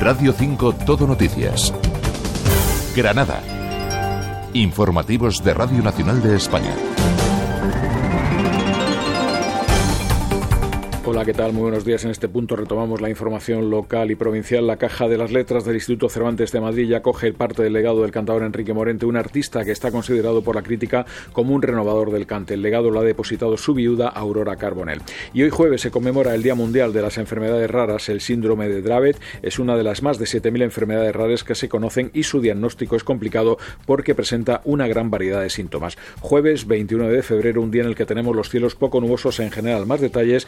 Radio 5 Todo Noticias. Granada. Informativos de Radio Nacional de España. Hola, ¿qué tal? Muy buenos días. En este punto retomamos la información local y provincial. La Caja de las Letras del Instituto Cervantes de Madrid ya coge parte del legado del cantador Enrique Morente, un artista que está considerado por la crítica como un renovador del cante. El legado lo ha depositado su viuda, Aurora Carbonell. Y hoy jueves se conmemora el Día Mundial de las Enfermedades Raras. El síndrome de Dravet es una de las más de 7.000 enfermedades raras que se conocen y su diagnóstico es complicado porque presenta una gran variedad de síntomas. Jueves 21 de febrero, un día en el que tenemos los cielos poco nubosos en general. Más detalles,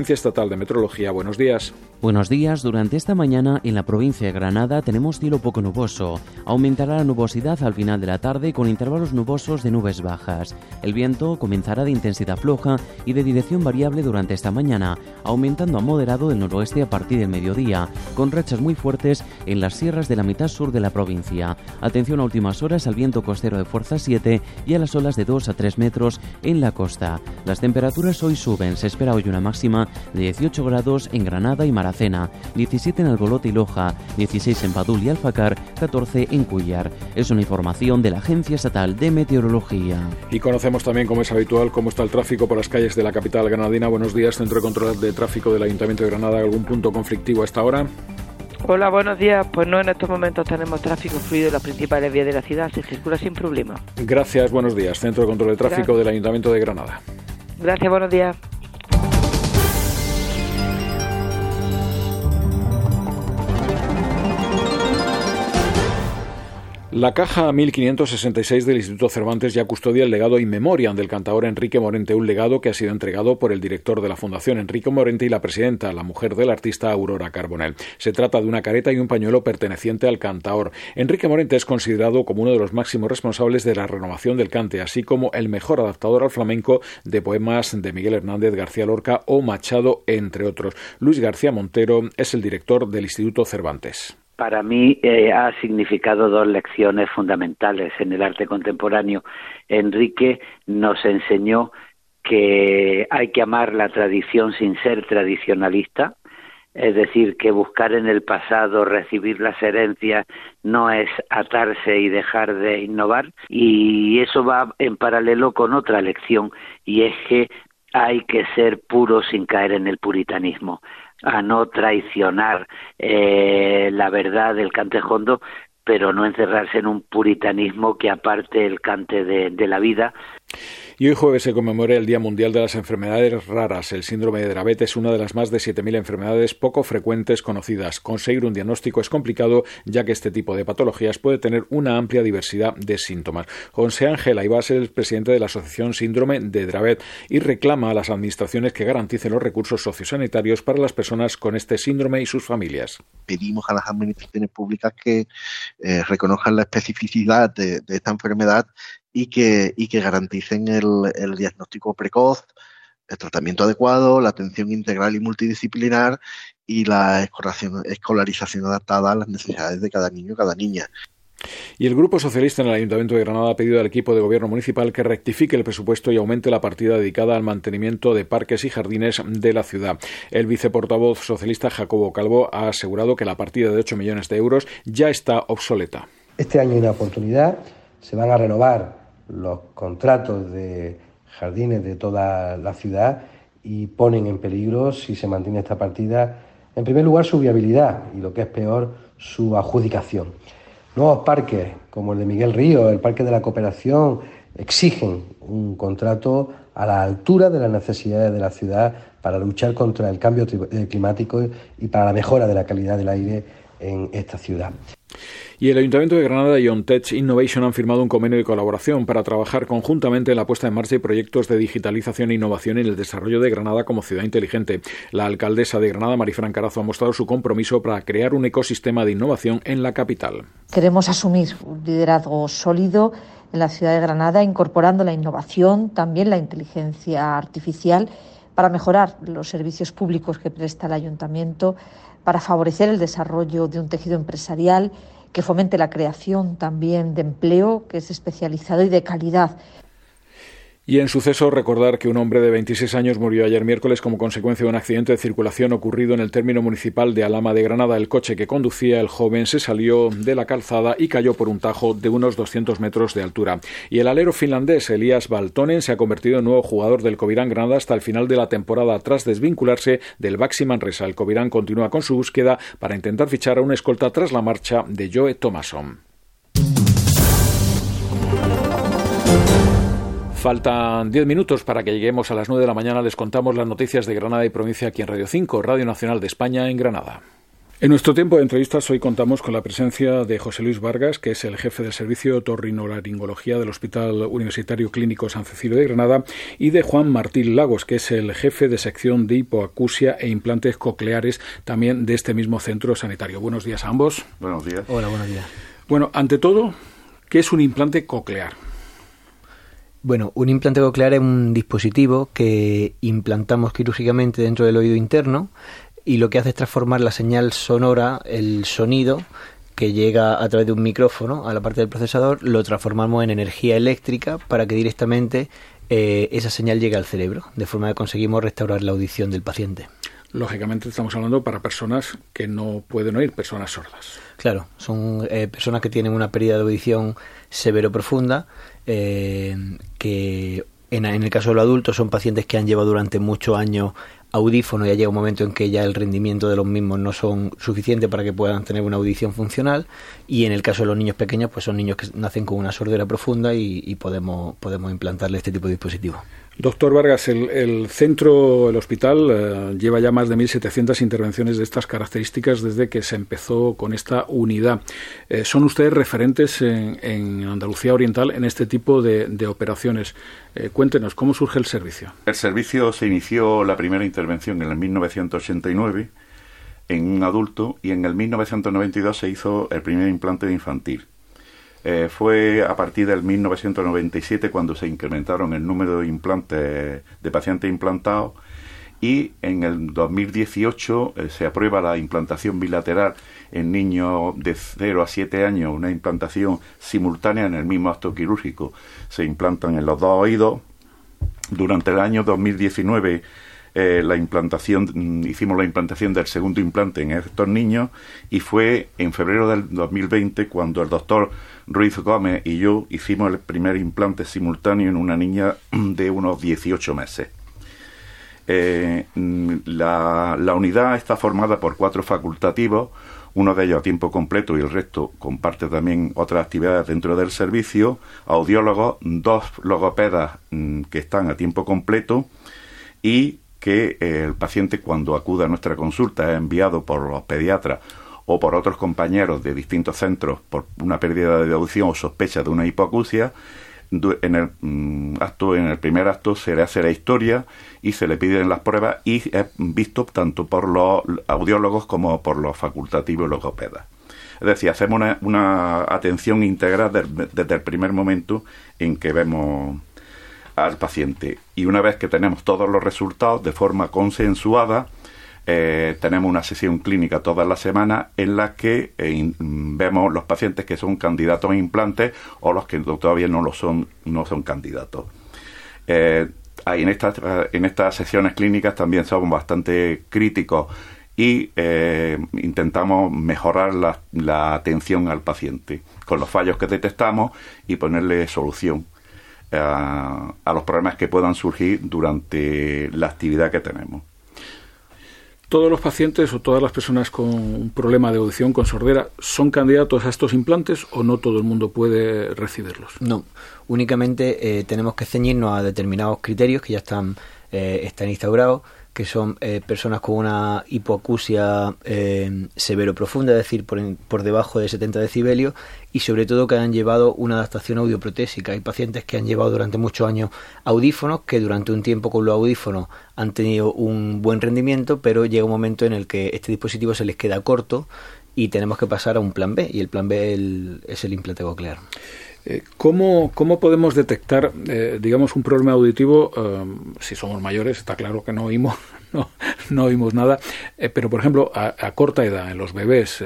Agencia Estatal de Meteorología. Buenos días. Buenos días. Durante esta mañana en la provincia de Granada tenemos cielo poco nuboso. Aumentará la nubosidad al final de la tarde con intervalos nubosos de nubes bajas. El viento comenzará de intensidad floja y de dirección variable durante esta mañana, aumentando a moderado del noroeste a partir del mediodía, con rachas muy fuertes en las sierras de la mitad sur de la provincia. Atención a últimas horas al viento costero de fuerza 7 y a las olas de 2 a 3 metros en la costa. Las temperaturas hoy suben. Se espera hoy una máxima 18 grados en Granada y Maracena, 17 en Albolote y Loja, 16 en Padul y Alfacar, 14 en Cuyar. Es una información de la Agencia Estatal de Meteorología. Y conocemos también, como es habitual, cómo está el tráfico por las calles de la capital granadina. Buenos días, Centro de Control de Tráfico del Ayuntamiento de Granada. ¿Algún punto conflictivo a esta hora? Hola, buenos días. Pues no, en estos momentos tenemos tráfico fluido en las principales vías de la ciudad. Se circula sin problema. Gracias, buenos días. Centro de Control de Tráfico Gracias. del Ayuntamiento de Granada. Gracias, buenos días. La caja 1566 del Instituto Cervantes ya custodia el legado in memoriam del cantador Enrique Morente, un legado que ha sido entregado por el director de la Fundación Enrique Morente y la presidenta, la mujer del artista Aurora Carbonell. Se trata de una careta y un pañuelo perteneciente al cantador. Enrique Morente es considerado como uno de los máximos responsables de la renovación del cante, así como el mejor adaptador al flamenco de poemas de Miguel Hernández, García Lorca o Machado, entre otros. Luis García Montero es el director del Instituto Cervantes. Para mí eh, ha significado dos lecciones fundamentales en el arte contemporáneo. Enrique nos enseñó que hay que amar la tradición sin ser tradicionalista, es decir, que buscar en el pasado, recibir las herencias, no es atarse y dejar de innovar. Y eso va en paralelo con otra lección, y es que hay que ser puro sin caer en el puritanismo a no traicionar eh, la verdad del cantejondo, pero no encerrarse en un puritanismo que aparte el cante de, de la vida. Y hoy jueves se conmemora el Día Mundial de las Enfermedades Raras. El síndrome de Dravet es una de las más de 7.000 enfermedades poco frecuentes conocidas. Conseguir un diagnóstico es complicado, ya que este tipo de patologías puede tener una amplia diversidad de síntomas. José Ángel Aibás es el presidente de la Asociación Síndrome de Dravet y reclama a las administraciones que garanticen los recursos sociosanitarios para las personas con este síndrome y sus familias. Pedimos a las administraciones públicas que eh, reconozcan la especificidad de esta enfermedad y que, y que garanticen el, el, diagnóstico precoz, el tratamiento adecuado, la atención integral y multidisciplinar y la escolarización, escolarización adaptada a las necesidades de cada niño y cada niña. Y el Grupo Socialista en el Ayuntamiento de Granada ha pedido al equipo de gobierno municipal que rectifique el presupuesto y aumente la partida dedicada al mantenimiento de parques y jardines de la ciudad. El viceportavoz socialista Jacobo Calvo ha asegurado que la partida de 8 millones de euros ya está obsoleta. Este año hay una oportunidad, se van a renovar los contratos de jardines de toda la ciudad y ponen en peligro, si se mantiene esta partida, en primer lugar su viabilidad y lo que es peor, su adjudicación. Nuevos parques, como el de Miguel Río, el Parque de la Cooperación, exigen un contrato a la altura de las necesidades de la ciudad para luchar contra el cambio climático y para la mejora de la calidad del aire en esta ciudad. Y el Ayuntamiento de Granada y OnTech Innovation han firmado un convenio de colaboración para trabajar conjuntamente en la puesta en marcha de proyectos de digitalización e innovación en el desarrollo de Granada como ciudad inteligente. La alcaldesa de Granada, Marifran Carazo, ha mostrado su compromiso para crear un ecosistema de innovación en la capital. Queremos asumir un liderazgo sólido en la ciudad de Granada, incorporando la innovación, también la inteligencia artificial, para mejorar los servicios públicos que presta el ayuntamiento, para favorecer el desarrollo de un tejido empresarial que fomente la creación también de empleo, que es especializado y de calidad. Y en suceso, recordar que un hombre de 26 años murió ayer miércoles como consecuencia de un accidente de circulación ocurrido en el término municipal de Alama de Granada. El coche que conducía el joven se salió de la calzada y cayó por un tajo de unos 200 metros de altura. Y el alero finlandés Elias Baltonen se ha convertido en nuevo jugador del Covirán Granada hasta el final de la temporada tras desvincularse del Baxi Manresa. El Covirán continúa con su búsqueda para intentar fichar a una escolta tras la marcha de Joe Thomason. Faltan 10 minutos para que lleguemos a las 9 de la mañana. Les contamos las noticias de Granada y provincia aquí en Radio 5, Radio Nacional de España en Granada. En nuestro tiempo de entrevistas hoy contamos con la presencia de José Luis Vargas, que es el jefe del servicio torrinolaringología del Hospital Universitario Clínico San Cecilio de Granada, y de Juan Martín Lagos, que es el jefe de sección de hipoacusia e implantes cocleares también de este mismo centro sanitario. Buenos días a ambos. Buenos días. Hola, buenos días. Bueno, ante todo, ¿qué es un implante coclear? Bueno, un implante coclear es un dispositivo que implantamos quirúrgicamente dentro del oído interno y lo que hace es transformar la señal sonora, el sonido que llega a través de un micrófono a la parte del procesador, lo transformamos en energía eléctrica para que directamente eh, esa señal llegue al cerebro, de forma que conseguimos restaurar la audición del paciente. Lógicamente estamos hablando para personas que no pueden oír, personas sordas. Claro, son eh, personas que tienen una pérdida de audición severo profunda eh, que en, el caso de los adultos son pacientes que han llevado durante muchos años audífonos y ha llegado un momento en que ya el rendimiento de los mismos no son suficiente para que puedan tener una audición funcional y en el caso de los niños pequeños pues son niños que nacen con una sordera profunda y, podemos, podemos implantarle este tipo de dispositivo. Doctor Vargas, el, centro, el hospital, eh, lleva ya más de 1.700 intervenciones de estas características desde que se empezó con esta unidad. Eh, ¿Son ustedes referentes en, Andalucía Oriental en este tipo de, operaciones? Eh, cuéntenos, ¿cómo surge el servicio? El servicio se inició la primera intervención en el 1989 en un adulto y en el 1992 se hizo el primer implante de infantil. Eh, fue a partir del 1997 cuando se incrementaron el número de implantes de pacientes implantados y en el 2018 eh, se aprueba la implantación bilateral en niños de 0 a 7 años, una implantación simultánea en el mismo acto quirúrgico. Se implantan en los dos oídos. Durante el año 2019 eh, la implantación, mm, hicimos la implantación del segundo implante en estos niños y fue en febrero del 2020 cuando el doctor Ruiz Gómez y yo hicimos el primer implante simultáneo en una niña de unos 18 meses. Eh, mm, la, unidad está formada por cuatro facultativos, uno de ellos a tiempo completo y el resto comparte también otras actividades dentro del servicio, audiólogos, dos logopedas mm, que están a tiempo completo y que eh, el paciente cuando acuda a nuestra consulta es enviado por los pediatras o por otros compañeros de distintos centros por una pérdida de audición o sospecha de una hipoacusia, en el mm, acto, en el primer acto se le hace la historia y se le piden las pruebas y es visto tanto por los audiólogos como por los facultativos y logopedas. Es decir, hacemos una, atención integral desde el primer momento en que vemos al paciente. Y una vez que tenemos todos los resultados de forma consensuada, eh, tenemos una sesión clínica todas las semanas en la que eh, vemos los pacientes que son candidatos a implantes o los que todavía no lo son, no son candidatos. Eh, en, estas, en estas sesiones clínicas también somos bastante críticos y intentamos mejorar la, atención al paciente con los fallos que detectamos y ponerle solución a los problemas que puedan surgir durante la actividad que tenemos. Todos los pacientes o todas las personas con un problema de audición, con sordera, son candidatos a estos implantes o no todo el mundo puede recibirlos? No, únicamente eh, tenemos que ceñirnos a determinados criterios que ya están, eh, están instaurados que son eh, personas con una hipoacusia eh, severo profunda, es decir, por, por, debajo de 70 decibelios, y sobre todo que han llevado una adaptación audioprotésica. Hay pacientes que han llevado durante muchos años audífonos, que durante un tiempo con los audífonos han tenido un buen rendimiento, pero llega un momento en el que este dispositivo se les queda corto y tenemos que pasar a un plan B, y el plan B es el implante coclear. Eh, ¿Cómo, ¿Cómo, podemos detectar, eh, digamos, un problema auditivo? Eh, si somos mayores, está claro que no oímos, no, oímos nada. Eh, pero, por ejemplo, a, corta edad, en los bebés,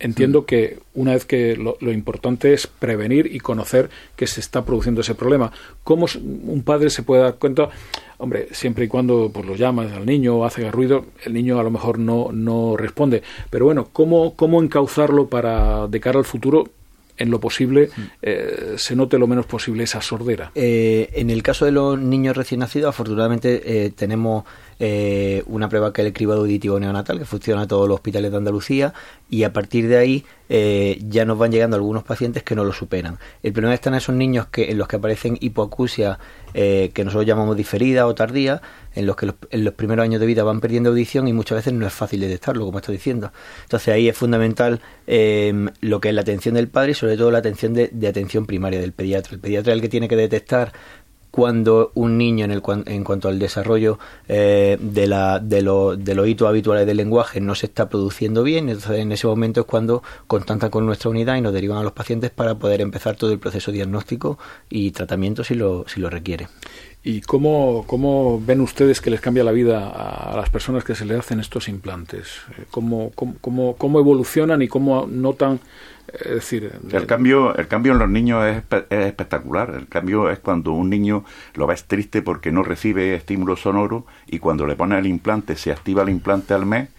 entiendo que una vez que lo, importante es prevenir y conocer que se está produciendo ese problema. ¿Cómo un padre se puede dar cuenta? Hombre, siempre y cuando pues, lo llamas al niño, hace ruido, el niño a lo mejor no, no responde. Pero bueno, ¿cómo, ¿cómo encauzarlo para, de cara al futuro, en lo posible eh, se note lo menos posible esa sordera. Eh, en el caso de los niños recién nacidos, afortunadamente eh, tenemos una prueba que es el cribado auditivo neonatal que funciona en todos los hospitales de Andalucía y a partir de ahí ya nos van llegando algunos pacientes que no lo superan. El problema está en esos niños que en los que aparecen hipoacusia que nosotros llamamos diferida o tardía, en los que en los primeros años de vida van perdiendo audición y muchas veces no es fácil detectarlo, como estoy diciendo. Entonces ahí es fundamental em, lo que es la atención del padre y sobre todo la atención de, atención primaria del pediatra. El pediatra es el que tiene que detectar cuando un niño en, el, en cuanto al desarrollo eh, de, la, de, de los hitos habituales del lenguaje no se está produciendo bien, entonces en ese momento es cuando contactan con nuestra unidad y nos derivan a los pacientes para poder empezar todo el proceso diagnóstico y tratamiento si lo, si lo requiere. ¿Y cómo, cómo, ven ustedes que les cambia la vida a, las personas que se le hacen estos implantes? Eh, ¿Cómo, cómo, cómo, evolucionan y cómo notan? Eh, decir, el cambio, el cambio en los niños es, espectacular. El cambio es cuando un niño lo ves triste porque no recibe estímulo sonoro y cuando le pones el implante, se activa el implante al mes.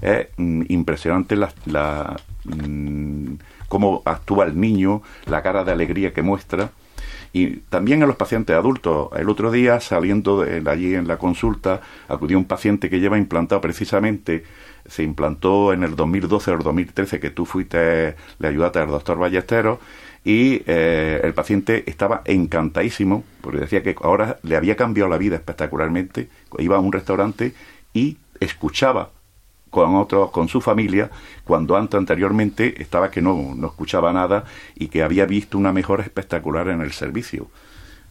Es mm, impresionante la, la mm, cómo actúa el niño, la cara de alegría que muestra y también en los pacientes adultos. El otro día, saliendo de allí en la consulta, acudió un paciente que lleva implantado precisamente, se implantó en el 2012 o el 2013, que tú fuiste, le ayudaste al doctor Ballesteros, y eh, el paciente estaba encantadísimo, porque decía que ahora le había cambiado la vida espectacularmente, iba a un restaurante y escuchaba con otros, con su familia, cuando antes anteriormente estaba que no, no escuchaba nada y que había visto una mejora espectacular en el servicio.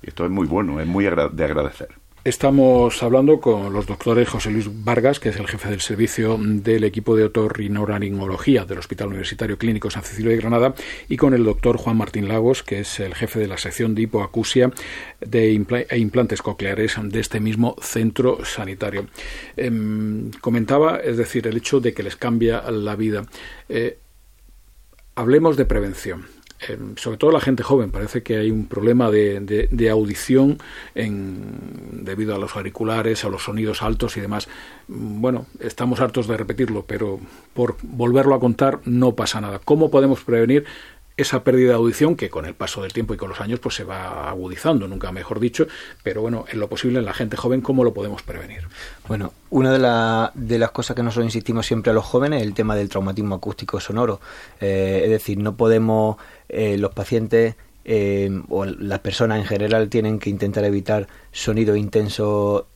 Esto es muy bueno, es muy de agradecer. Estamos hablando con los doctores José Luis Vargas, que es el jefe del servicio del equipo de otorrinolaringología del Hospital Universitario Clínico San Cecilio de Granada, y con el doctor Juan Martín Lagos, que es el jefe de la sección de hipoacusia de e implantes cocleares de este mismo centro sanitario. Em, comentaba, es decir, el hecho de que les cambia la vida. Eh, hablemos de prevención. Em, sobre todo la gente joven, parece que hay un problema de, audición en, debido a los auriculares, a los sonidos altos y demás. Mm, bueno, estamos hartos de repetirlo, pero por volverlo a contar no pasa nada. ¿Cómo podemos prevenir esa pérdida de audición que con el paso del tiempo y con los años pues se va agudizando, nunca mejor dicho, pero bueno, en lo posible en la gente joven, ¿cómo lo podemos prevenir? Bueno, una de, las cosas que nosotros insistimos siempre a los jóvenes es el tema del traumatismo acústico sonoro. Eh, es decir, no podemos, eh, los pacientes eh, o las personas en general tienen que intentar evitar sonido intenso,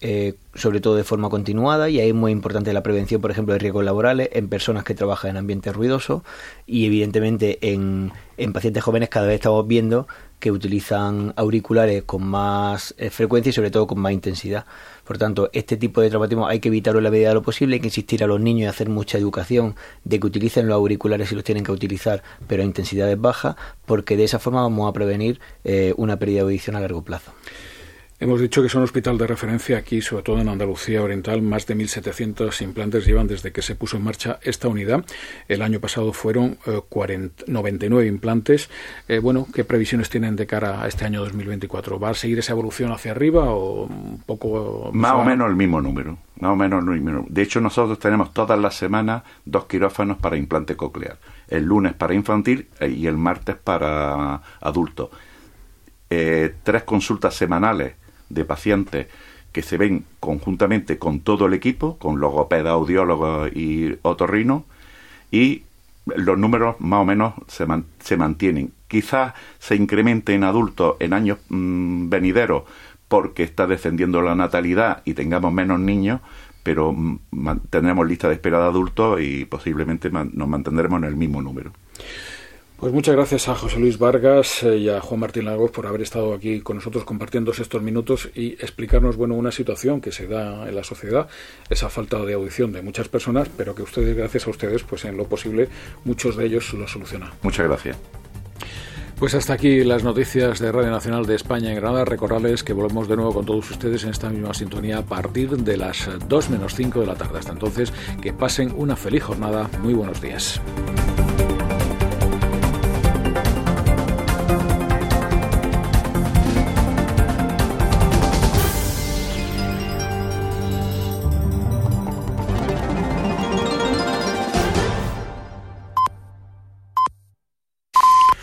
sobre todo de forma continuada, y ahí es muy importante la prevención, por ejemplo, de riesgos laborales en personas que trabajan en ambientes ruidosos y evidentemente en, en pacientes jóvenes cada vez estamos viendo que utilizan auriculares con más frecuencia y sobre todo con más intensidad. Por tanto, este tipo de traumatismo hay que evitarlo en la medida de lo posible, hay que insistir a los niños y hacer mucha educación de que utilicen los auriculares si los tienen que utilizar, pero a intensidades bajas, porque de esa forma vamos a prevenir eh, una pérdida de audición a largo plazo. Hemos dicho que es un hospital de referencia aquí, sobre todo en Andalucía Oriental. Más de 1.700 implantes llevan desde que se puso en marcha esta unidad. El año pasado fueron 99 eh, implantes. Eh, bueno, ¿qué previsiones tienen de cara a este año 2024? ¿Va a seguir esa evolución hacia arriba o un poco...? Más o menos el mismo número. Más o menos el mismo De hecho, nosotros tenemos todas las semanas dos quirófanos para implante coclear. El lunes para infantil eh, y el martes para adultos. tres consultas semanales de pacientes que se ven conjuntamente con todo el equipo, con logopeda, audiólogos y otorrino, y los números más o menos se, se mantienen. Quizás se incremente en adultos en años mm, venideros porque está descendiendo la natalidad y tengamos menos niños, pero mm, tendremos lista de espera de adultos y posiblemente nos mantendremos en el mismo número. Pues muchas gracias a José Luis Vargas eh, y a Juan Martín Lagos por haber estado aquí con nosotros compartiendo estos minutos y explicarnos bueno una situación que se da en la sociedad, esa falta de audición de muchas personas, pero que ustedes, gracias a ustedes, pues en lo posible muchos de ellos lo solucionan. Muchas gracias. Pues hasta aquí las noticias de Radio Nacional de España en Granada. Recordarles que volvemos de nuevo con todos ustedes en esta misma sintonía a partir de las 2 menos 5 de la tarde. Hasta entonces, que pasen una feliz jornada. Muy buenos días.